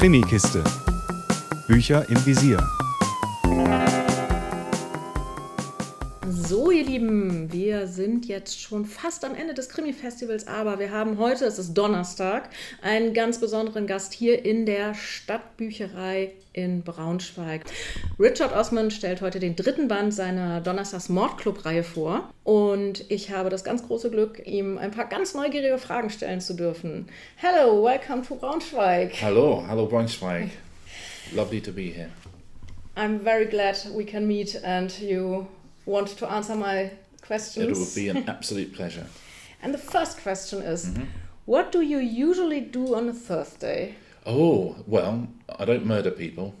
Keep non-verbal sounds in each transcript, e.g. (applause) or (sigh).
Krimikiste. Bücher im Visier. So, ihr Lieben, wir sind jetzt schon fast am Ende des Krimi-Festivals, aber wir haben heute, es ist Donnerstag, einen ganz besonderen Gast hier in der Stadtbücherei in Braunschweig. Richard Osman stellt heute den dritten Band seiner Donnerstags Mordclub-Reihe vor und ich habe das ganz große Glück, ihm ein paar ganz neugierige Fragen stellen zu dürfen. Hello, welcome to Braunschweig. Hello, hello Braunschweig. Lovely to be here. I'm very glad we can meet and you want to answer my questions. It would be an (laughs) absolute pleasure. And the first question is What do you usually do on a Thursday? Oh, well, I don't murder people.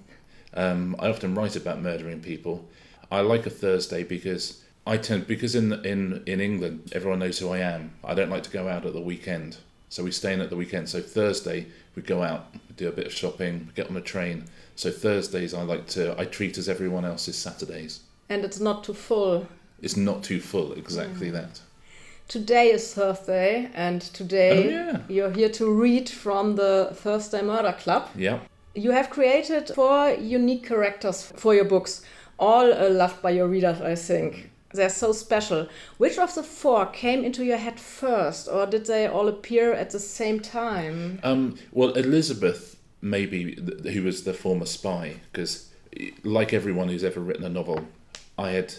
Um, I often write about murdering people. I like a Thursday because I tend because in in in England everyone knows who I am. I don't like to go out at the weekend, so we stay in at the weekend. So Thursday we go out, we do a bit of shopping, get on a train. So Thursdays I like to I treat as everyone else's Saturdays. And it's not too full. It's not too full, exactly that. Today is Thursday, and today Oh, yeah. you're here to read from the Thursday Murder Club. Yeah. You have created four unique characters for your books, all uh, loved by your readers, I think. They're so special. Which of the four came into your head first, or did they all appear at the same time? Um, well, Elizabeth, maybe, th- who was the former spy, because like everyone who's ever written a novel, I had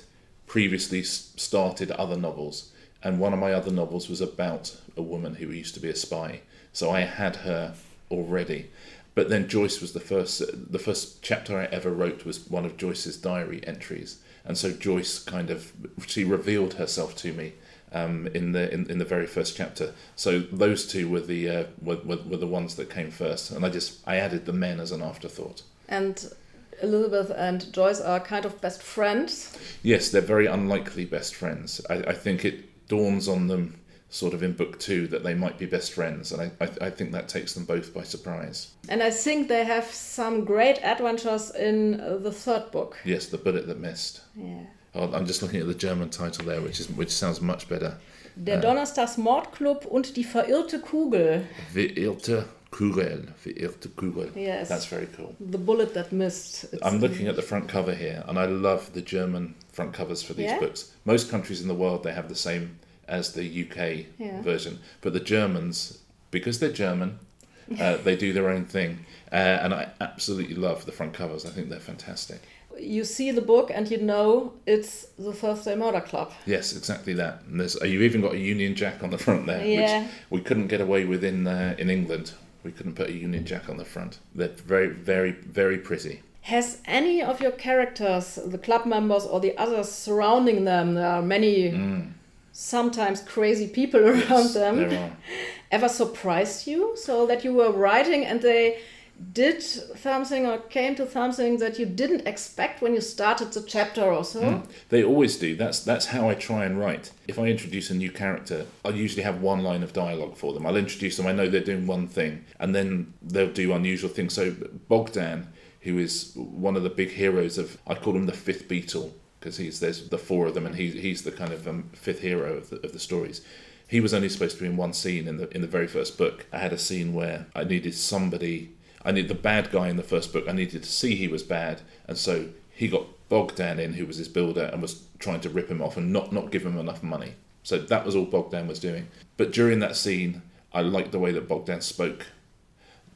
previously started other novels, and one of my other novels was about a woman who used to be a spy. So I had her already. But then Joyce was the first. The first chapter I ever wrote was one of Joyce's diary entries, and so Joyce kind of she revealed herself to me um, in the in, in the very first chapter. So those two were the uh, were, were, were the ones that came first, and I just I added the men as an afterthought. And Elizabeth and Joyce are kind of best friends. Yes, they're very unlikely best friends. I, I think it dawns on them sort of in book two that they might be best friends, and I, I, I think that takes them both by surprise. And I think they have some great adventures in uh, the third book. Yes, the bullet that missed. Yeah. Oh, I'm just looking at the German title there, which is which sounds much better. Der Donnerstags Mordclub und die verirrte Kugel. Verirrte Kugel. Verirrte Kugel. Yes. That's very cool. The bullet that missed. It's- I'm looking at the front cover here, and I love the German front covers for these Yeah? books. Most countries in the world they have the same as the UK Yeah. version, but the Germans, because they're German, uh, (laughs) they do their own thing, uh, and I absolutely love the front covers. I think they're fantastic. You see the book and you know it's the Thursday Murder Club. Yes, exactly that. And there's you even got a Union Jack on the front there, Yeah. which we couldn't get away with in uh, in England. We couldn't put a Union Jack on the front. They're very, very, very pretty. Has any of your characters, the club members or the others surrounding them, there are many sometimes crazy people (laughs) around Mm. Yes, them, (laughs) ever surprised you? So that you were writing and they did something or came to something that you didn't expect when you started the chapter or so? They always do. That's that's how I try and write. If I introduce a new character, I usually have one line of dialogue for them. I'll introduce them. I know they're doing one thing, and then they'll do unusual things. So Bogdan, who is one of the big heroes of, I call him the fifth Beatle because he's there's the four of them, and he's he's the kind of um, fifth hero of the, of the stories. He was only supposed to be in one scene in the in the very first book. I had a scene where I needed somebody. I needed the bad guy in the first book. I needed to see he was bad, and so he got Bogdan in, who was his builder, and was trying to rip him off and not not give him enough money. So that was all Bogdan was doing. But during that scene, I liked the way that Bogdan spoke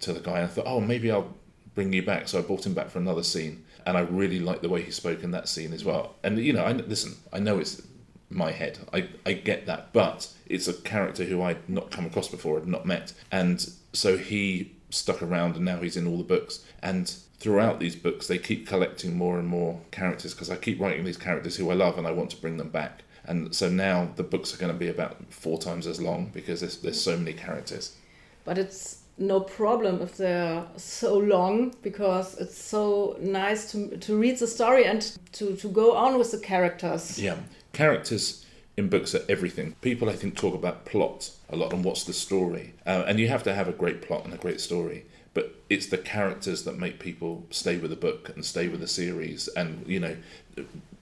to the guy. I thought, oh, maybe I'll bring you back. So I brought him back for another scene, and I really liked the way he spoke in that scene as well. And you know, I listen. I know it's my head. I, I get that, but it's a character who I'd not come across before, had not met, and so he stuck around, and now he's in all the books. And throughout these books, they keep collecting more and more characters because I keep writing these characters who I love, and I want to bring them back. And so now the books are going to be about four times as long because there's, there's so many characters. But it's no problem if they're so long because it's so nice to, to read the story and to, to go on with the characters. Yeah, characters in books are everything. People, I think, talk about plot a lot and what's the story, uh, and you have to have a great plot and a great story. But it's the characters that make people stay with the book and stay with the series, and you know,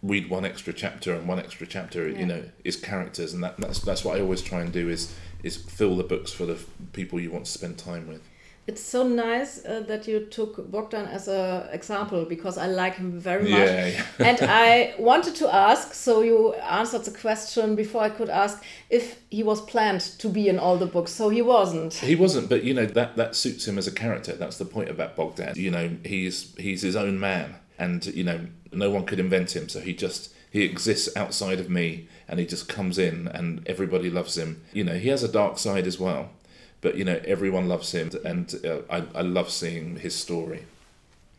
read one extra chapter and one extra chapter. Yeah. You know, is characters, and that, that's that's what I always try and do is is fill the books for the people you want to spend time with. It's so nice uh, that you took Bogdan as an example because I like him very much. Yeah, yeah. and I wanted to ask, so you answered the question before I could ask if he was planned to be in all the books. So he wasn't. He wasn't, but you know that that suits him as a character. That's the point about Bogdan. You know, he's he's his own man, and you know no one could invent him. So he just he exists outside of me, and he just comes in, and everybody loves him. You know, he has a dark side as well, but you know everyone loves him, and uh, I I love seeing his story.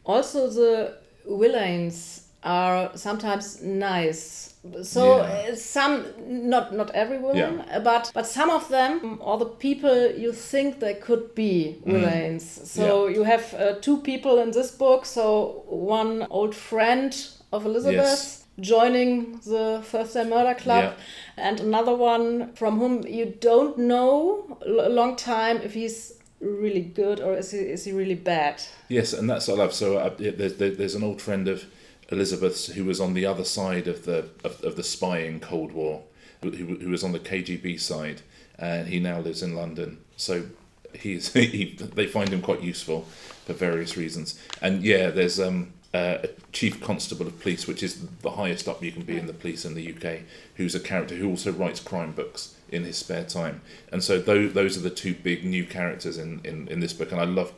Also, the villains are sometimes nice. So Yeah. uh, some, not not every villain, Yeah. but but some of them, or the people you think they could be villains. So Mm. Yeah. you have uh, two people in this book. So one old friend of Elizabeth. Yes. Joining the Thursday Murder Club, Yeah. and another one from whom you don't know a long time if he's really good or is he is he really bad? Yes, and that's what I love. So uh, there's there's an old friend of Elizabeth's who was on the other side of the of, of the spying Cold War, who, who was on the KGB side, and he now lives in London. So he's (laughs) he, they find him quite useful for various reasons. And yeah, there's um, uh, a chief constable of police, which is the highest up you can be in the police in the UK, who's a character who also writes crime books in his spare time. And so those those are the two big new characters in, in, in this book, and I love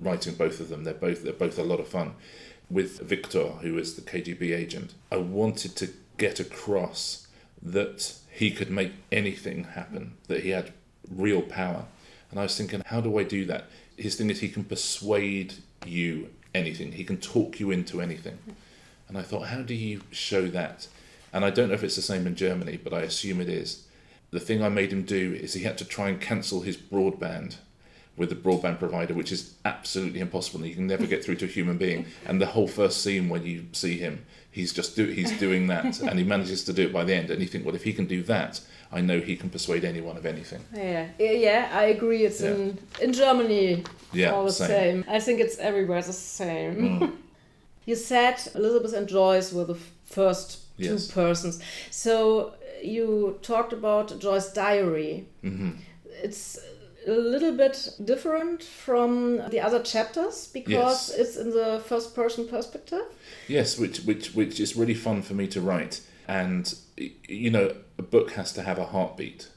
writing both of them. They're both they're both a lot of fun. With Victor, who is the KGB agent, I wanted to get across that he could make anything happen, that he had real power. And I was thinking, how do I do that? His thing is he can persuade you anything. He can talk you into anything. And I thought, how do you show that? And I don't know if it's the same in Germany, but I assume it is. The thing I made him do is he had to try and cancel his broadband with the broadband provider, which is absolutely impossible. You can never get through to a human being. And the whole first scene when you see him, he's just do, he's doing that, and he manages to do it by the end. And you think, well, if he can do that, I know he can persuade anyone of anything. Yeah, yeah, I agree. It's Yeah. in in Germany Yeah, all the same. same. I think it's everywhere the same. Mm. (laughs) you said Elizabeth and Joyce were the first two Yes. persons. So you talked about Joyce's diary. hmm It's a little bit different from the other chapters because Yes. it's in the first person perspective. Yes, which which which is really fun for me to write. And you know, a book has to have a heartbeat,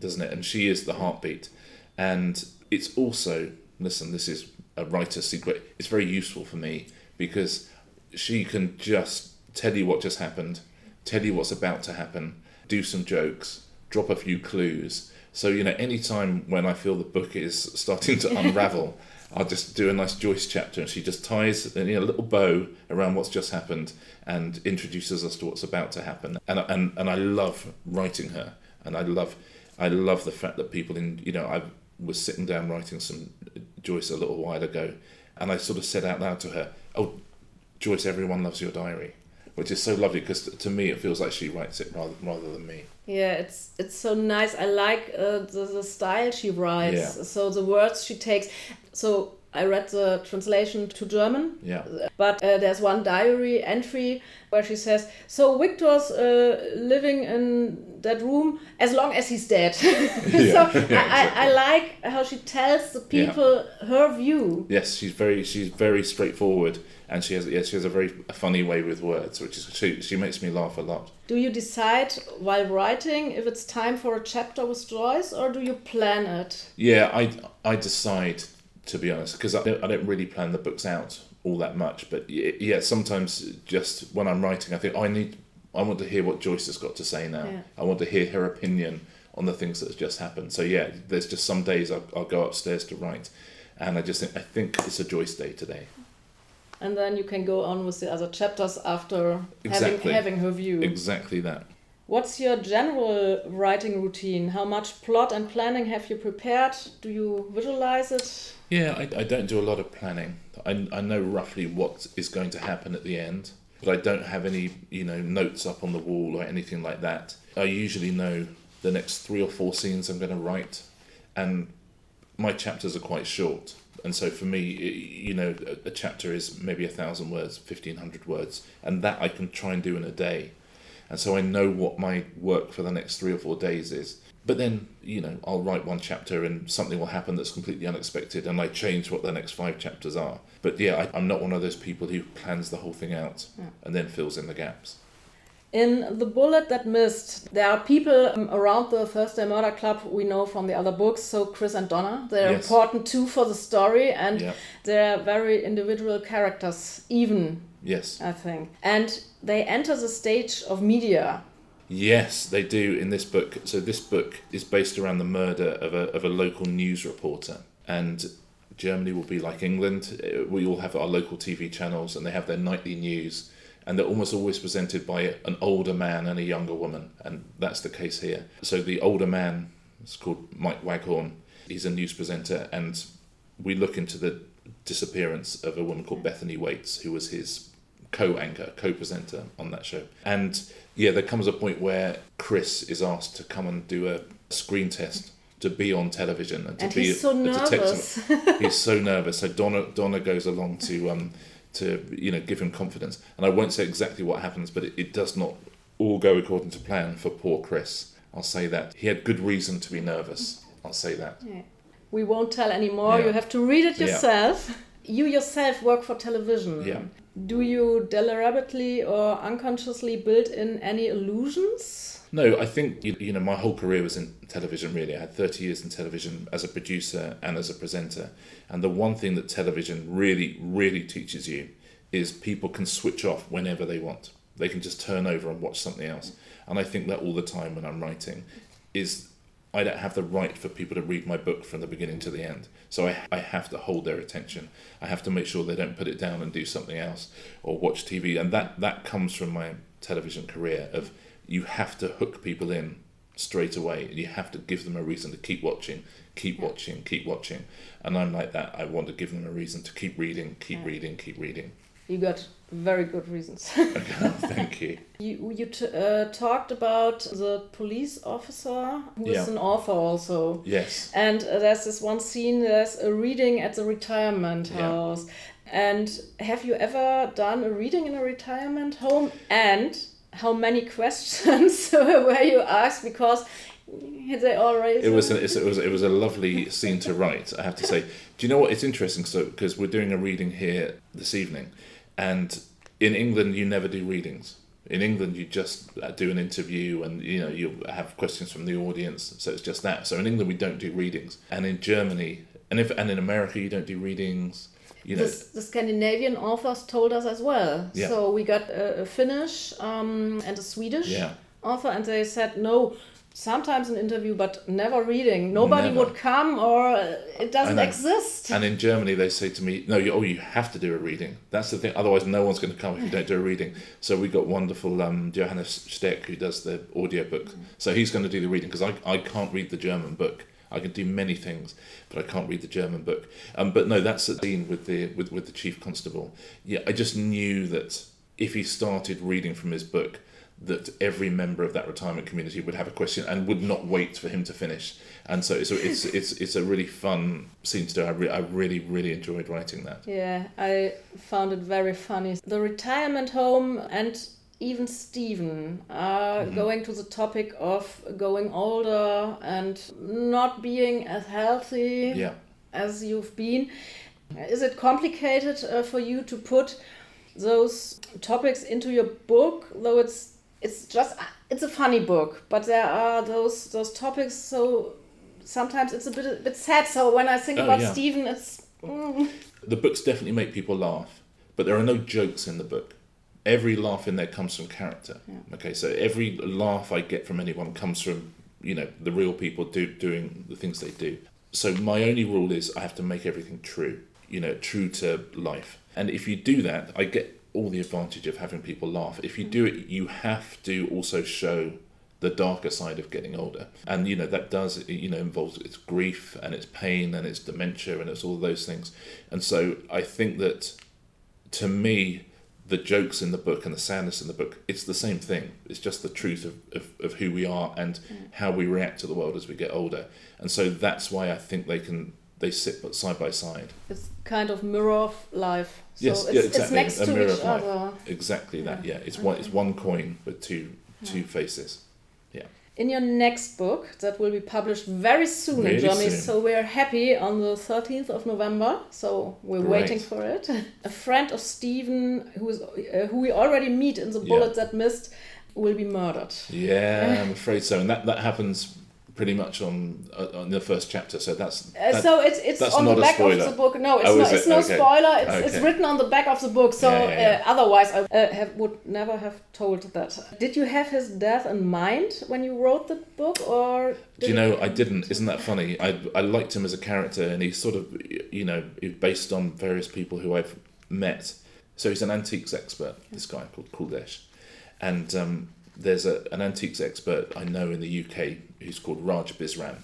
doesn't it? And she is the heartbeat. And it's also listen, this is a writer's secret. It's very useful for me because she can just tell you what just happened, tell you what's about to happen, do some jokes, drop a few clues. So you know, any time when I feel the book is starting to (laughs) unravel, I'll just do a nice Joyce chapter, and she just ties you know, a little bow around what's just happened and introduces us to what's about to happen. And and and I love writing her, and I love I love the fact that people in you know I was sitting down writing some Joyce a little while ago, and I sort of said out loud to her, "Oh, Joyce, everyone loves your diary." Which is so lovely because to me it feels like she writes it rather rather than me. Yeah, it's it's so nice. I like uh, the the style she writes. Yeah. So the words she takes. So I read the translation to German. Yeah. But uh, there's one diary entry where she says, "So Victor's uh, living in that room as long as he's dead." (laughs) so Yeah, I, I, I like how she tells the Yeah. people her view. Yes, she's very she's very straightforward, and she has yes she has a very funny way with words, which is she she makes me laugh a lot. Do you decide while writing if it's time for a chapter with Joyce, or do you plan it? Yeah, I I decide to be honest because I don't, I don't really plan the books out all that much, but yeah, sometimes just when I'm writing, I think oh, I need I want to hear what Joyce has got to say now. Yeah. I want to hear her opinion on the things that have just happened. So yeah, there's just some days I'll, I'll go upstairs to write, and I just think I think it's a Joyce day today. And then you can go on with the other chapters after Exactly. having having her view. Exactly that. What's your general writing routine? How much plot and planning have you prepared? Do you visualize it? Yeah, I, I don't do a lot of planning. I, I know roughly what is going to happen at the end, but I don't have any, you know, notes up on the wall or anything like that. I usually know the next three or four scenes I'm going to write, and my chapters are quite short. And so for me, you know, a, a chapter is maybe a thousand words, fifteen hundred words, and that I can try and do in a day. And so I know what my work for the next three or four days is. But then, you know, I'll write one chapter and something will happen that's completely unexpected and I change what the next five chapters are. But yeah, I, I'm not one of those people who plans the whole thing out and then fills in the gaps. In The Bullet That Missed, there are people um, around the Thursday Murder Club we know from the other books. So, Chris and Donna, they're Yes. important too for the story, and Yeah. they're very individual characters, even, Yes. I think. And they enter the stage of media. Yes, they do in this book. So this book is based around the murder of a, of a local news reporter. And Germany will be like England. We all have our local TV channels and they have their nightly news. And they're almost always presented by an older man and a younger woman. And that's the case here. So the older man, it's called Mike Waghorn, he's a news presenter. And we look into the disappearance of a woman called Bethany Waites, who was his co-anchor, co-presenter on that show. And yeah, there comes a point where Chris is asked to come and do a screen test to be on television and to And be he's so a nervous. detective. (laughs) he's so nervous. So Donna Donna goes along to um to you know give him confidence. And I won't say exactly what happens, but it, it does not all go according to plan for poor Chris. I'll say that he had good reason to be nervous. I'll say that. We won't tell anymore. Yeah. You have to read it Yeah. You yourself work for television. Yeah. Do you deliberately or unconsciously build in any illusions? No, I think you, you know my whole career was in television. Really, I had thirty years in television as a producer and as a presenter. And the one thing that television really, really teaches you is people can switch off whenever they want. They can just turn over and watch something else. And I think that all the time when I'm writing, is I don't have the right for people to read my book from the beginning to the end. So I, I have to hold their attention. I have to make sure they don't put it down and do something else or watch TV. And that, that comes from my television career of you have to hook people in straight away. You have to give them a reason to keep watching, keep watching, keep watching. And I'm like that. I want to give them a reason to keep reading, keep reading, keep reading. You got very good reasons. (laughs) Thank you. (laughs) you you t- uh, talked about the police officer who is Yeah. an author also. Yes. And uh, there's this one scene, there's a reading at the retirement house. Yeah. And have you ever done a reading in a retirement home? And how many questions (laughs) were you asked? Because they already. It was, a, it was it was a lovely scene to write. I have to say. Do you know what? It's interesting. So because we're doing a reading here this evening, and in England you never do readings. In England you just uh, do an interview, and you know you have questions from the audience. So it's just that. So in England we don't do readings, and in Germany and if and in America you don't do readings. You know, the, the Scandinavian authors told us as well. Yeah. So we got a, a Finnish um, and a Swedish Yeah. author, and they said no. Sometimes an interview, but never reading. Nobody Never. would come, or it doesn't exist. And in Germany, they say to me, "No, you, oh, you have to do a reading. That's the thing. Otherwise, no one's going to come if you don't do a reading." So we got wonderful um, Johannes Steck who does the audiobook. So he's going to do the reading because I, I can't read the German book. I can do many things, but I can't read the German book. Um, but no, that's the scene with the with, with the chief constable. Yeah, I just knew that if he started reading from his book, that every member of that retirement community would have a question and would not wait for him to finish. And so it's a, it's (laughs) it's it's a really fun scene to do. I, re- I really really enjoyed writing that. Yeah, I found it very funny. The retirement home and even Stephen are Mm-hmm. going to the topic of going older and not being as healthy Yeah. as you've been. Is it complicated uh, for you to put those topics into your book? Though it's it's just it's a funny book, but there are those those topics. So sometimes it's a bit a bit sad. So when I think Oh, about yeah. Stephen, it's. Mm, The books definitely make people laugh, but there are no jokes in the book. Every laugh in there comes from character. Okay, so every laugh I get from anyone comes from you know the real people do doing the things they do. So my only rule is I have to make everything true. You know, true to life. And if you do that, I get all the advantage of having people laugh. If you do it, you have to also show the darker side of getting older. And you know that does you know involves its grief and its pain and its dementia and it's all those things. And so i think that to me the jokes in the book and the sadness in the book it's the same thing. It's just the truth of, of, of who we are and mm. how we react to the world as we get older. And so that's why i think they can they sit but side by side. It's kind of mirror of life. So yes it's, yeah it's exactly next a to mirror each of life other. exactly that yeah it's one it's one coin with two two faces Yeah. in your next book that will be published very soon Really in Germany. soon. So we're happy on the 13th of November. So we're Great. waiting for it. A friend of Stephen, who is uh, who we already meet in the Yeah. bullet that missed, will be murdered. Yeah, I'm afraid so, and that that happens pretty much on uh, on the first chapter. So that's Uh, that- so it's it's on the back of the book. No, it's Oh, no is it's it? no Okay. spoiler. It's, it's written on the back of the book. So Yeah, yeah, yeah. Uh, otherwise, I uh, have, would never have told that. Did you have his death in mind when you wrote the book, or Do you know, I didn't. Isn't that funny? I, I liked him as a character, and he's sort of, you know, based on various people who I've met. So he's an antiques expert, this guy called Kuldesh. And um, there's a, an antiques expert I know in the UK who's called Raj Bisram.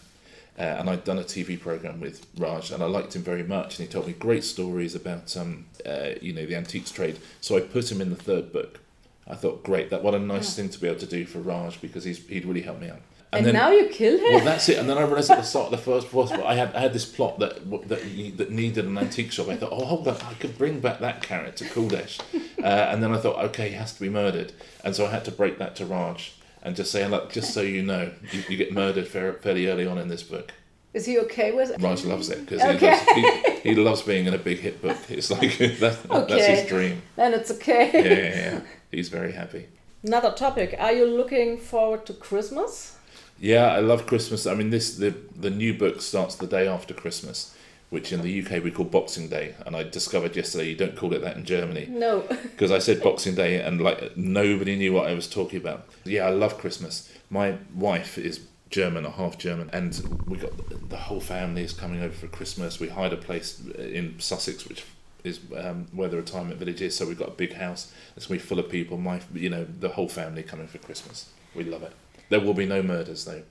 Uh, and I'd done a TV program with Raj, and I liked him very much. And he told me great stories about, um, uh, you know, the antiques trade. So I put him in the third book. I thought, great, that what a nice thing to be able to do for Raj because he's he'd really helped me out. and, now you kill him? Well, that's it. And then I realised at the start of the first first book, I had I had this plot that that that needed an antique shop. I thought, oh, hold on, I could bring back that character, Kuldesh. Uh, and then I thought, okay, he has to be murdered. And so I had to break that to Raj and just say, look, just so you know, you, you get murdered fairly early on in this book. Is he okay with it? Raj loves it because Okay. he, loves, he, he loves being in a big hit book. It's like (laughs) that, that's his dream. Then it's okay. Yeah, yeah, yeah. He's very happy. Another topic. Are you looking forward to Christmas? Yeah, I love Christmas. I mean, this the the new book starts the day after Christmas, which in the UK we call Boxing Day, and I discovered yesterday you don't call it that in Germany No. (laughs) because I said Boxing Day and like nobody knew what I was talking about. Yeah, I love Christmas. My wife is German or half German, and we got the whole family is coming over for Christmas. We hired a place in Sussex, which is um, where the retirement village is. So we've got a big house. It's gonna be full of people. My, you know, the whole family coming for Christmas. We love it. There will be no murders though.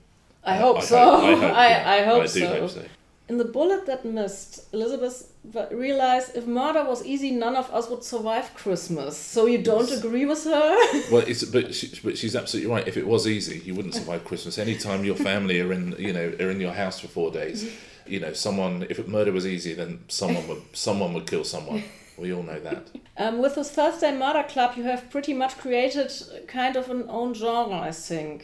I hope I so. hope- I hope, (laughs) I, yeah. I hope I do so. hope so. In the bullet that missed, Elizabeth realized if murder was easy, none of us would survive Christmas. So you don't agree with her? (laughs) Well, it's but she, but she's absolutely right. If it was easy, you wouldn't survive Christmas. Anytime your family are in, you know, are in your house for four days, you know, someone. If murder was easy, then someone would (laughs) someone would kill someone. We all know that. Um, with the Thursday Murder Club, you have pretty much created kind of an own genre, I think.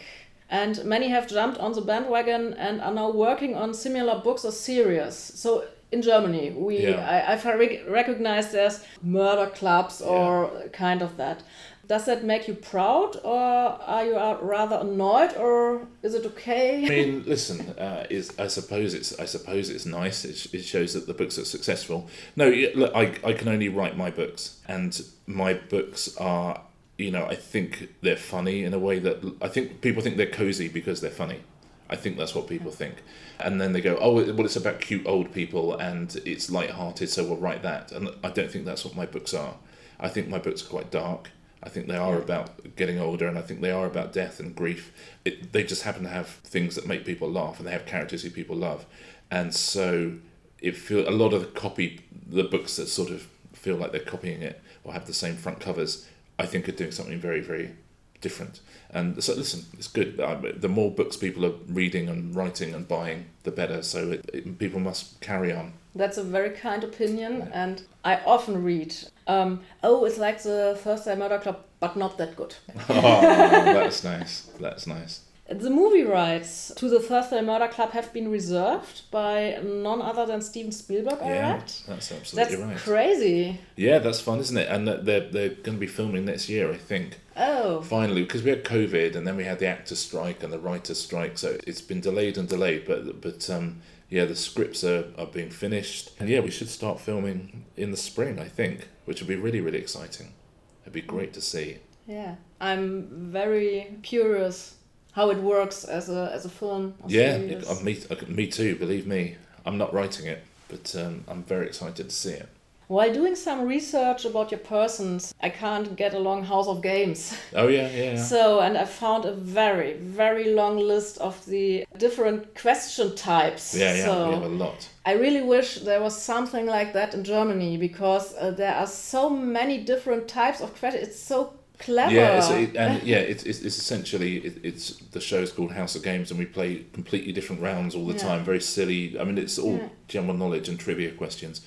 And many have jumped on the bandwagon and are now working on similar books or series. So in Germany, we Yeah. I, I've rec- recognized there's murder clubs or kind of that. Does that make you proud, or are you uh, rather annoyed, or is it okay? I mean, listen, uh, is I suppose it's I suppose it's nice. It, it shows that the books are successful. No, look, I I can only write my books, and my books are, you know, I think they're funny in a way that I think people think they're cozy because they're funny. I think that's what people think, and then they go, oh, well, it's about cute old people and it's light-hearted, so we'll write that. And I don't think that's what my books are. I think my books are quite dark. I think they are about getting older, and I think they are about death and grief. It, they just happen to have things that make people laugh, and they have characters who people love, and so it feel a lot of the copy the books that sort of feel like they're copying it or have the same front covers. I think are doing something very very different. And so listen, it's good. The more books people are reading and writing and buying, the better. So it, it, people must carry on. That's a very kind opinion, and I often read, um, oh, it's like the Thursday Murder Club, but not that good. (laughs) oh, that's nice. That's nice. The movie rights to the Thursday Murder Club have been reserved by none other than Steven Spielberg, I Yeah, read. that's That's right. crazy. Yeah, that's fun, isn't it? And they're they're going to be filming next year, I think. Oh, Finally, because we had COVID, and then we had the actors' strike and the writers' strike, so it's been delayed and delayed. But but um, yeah, the scripts are, are being finished, and yeah, we should start filming in the spring, I think, which would be really really exciting. It'd be great to see. yeah. I'm very curious how it works as a as a film. Yeah, it, uh, me me too. Believe me, I'm not writing it, but um, I'm very excited to see it. While doing some research about your persons, I can't get along House of Games. (laughs) Oh yeah, yeah. yeah. So, and I found a very, very long list of the different question types. Yeah, yeah, So we have a lot. I really wish there was something like that in Germany because uh, there are so many different types of questions. It's so clever. Yeah, it's, it, and yeah, it's, it's, it's essentially it, it's the show's called House of Games, and we play completely different rounds all the Yeah. time. Very silly. I mean, it's all Yeah. general knowledge and trivia questions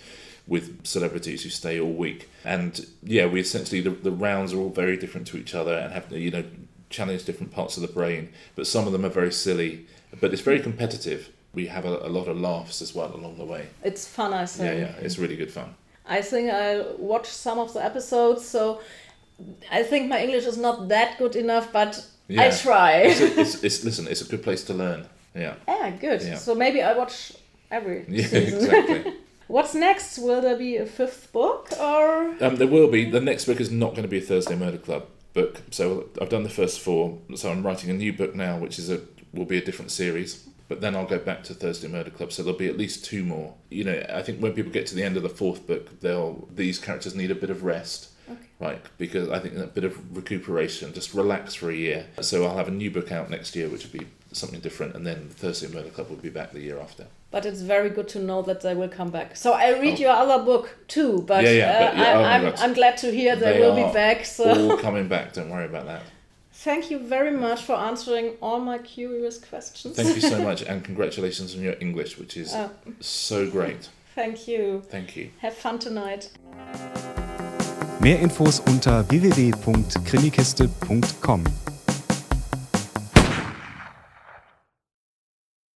with celebrities who stay all week. And yeah, we essentially the, the rounds are all very different to each other and have you know challenge different parts of the brain, but some of them are very silly. But it's very competitive. We have a, a lot of laughs as well along the way. It's fun, I Yeah, think. yeah, it's really good fun. I think I watched some of the episodes, so I think my English is not that good enough, but I Yeah. try. It's, it's, (laughs) it's listen, it's a good place to learn. Yeah, yeah, good. Yeah. So maybe I watch every (laughs) yeah, season. exactly. (laughs) What's next? Will there be a fifth book or? Um, there will be. The next book is not going to be a Thursday Murder Club book. So I've done the first four. So I'm writing a new book now, which is a will be a different series. But then I'll go back to Thursday Murder Club. So there'll be at least two more. You know, I think when people get to the end of the fourth book, they'll these characters need a bit of rest. Right, because I think a bit of recuperation, just relax for a year. So I'll have a new book out next year, which will be something different, and then Thursday Murder Club will be back the year after. But it's very good to know that they will come back. So I read your other book too, but, Oh. Yeah, yeah, uh, but yeah, oh my I, I'm, I'm glad to hear they, They will be back. So All coming back. Don't worry about that. thank you very much for answering all my curious questions. Thank you so (laughs) much, and congratulations on your English, which is Oh. so great. Thank you. Thank you. Have fun tonight. Mehr Infos unter www.krimikiste.com.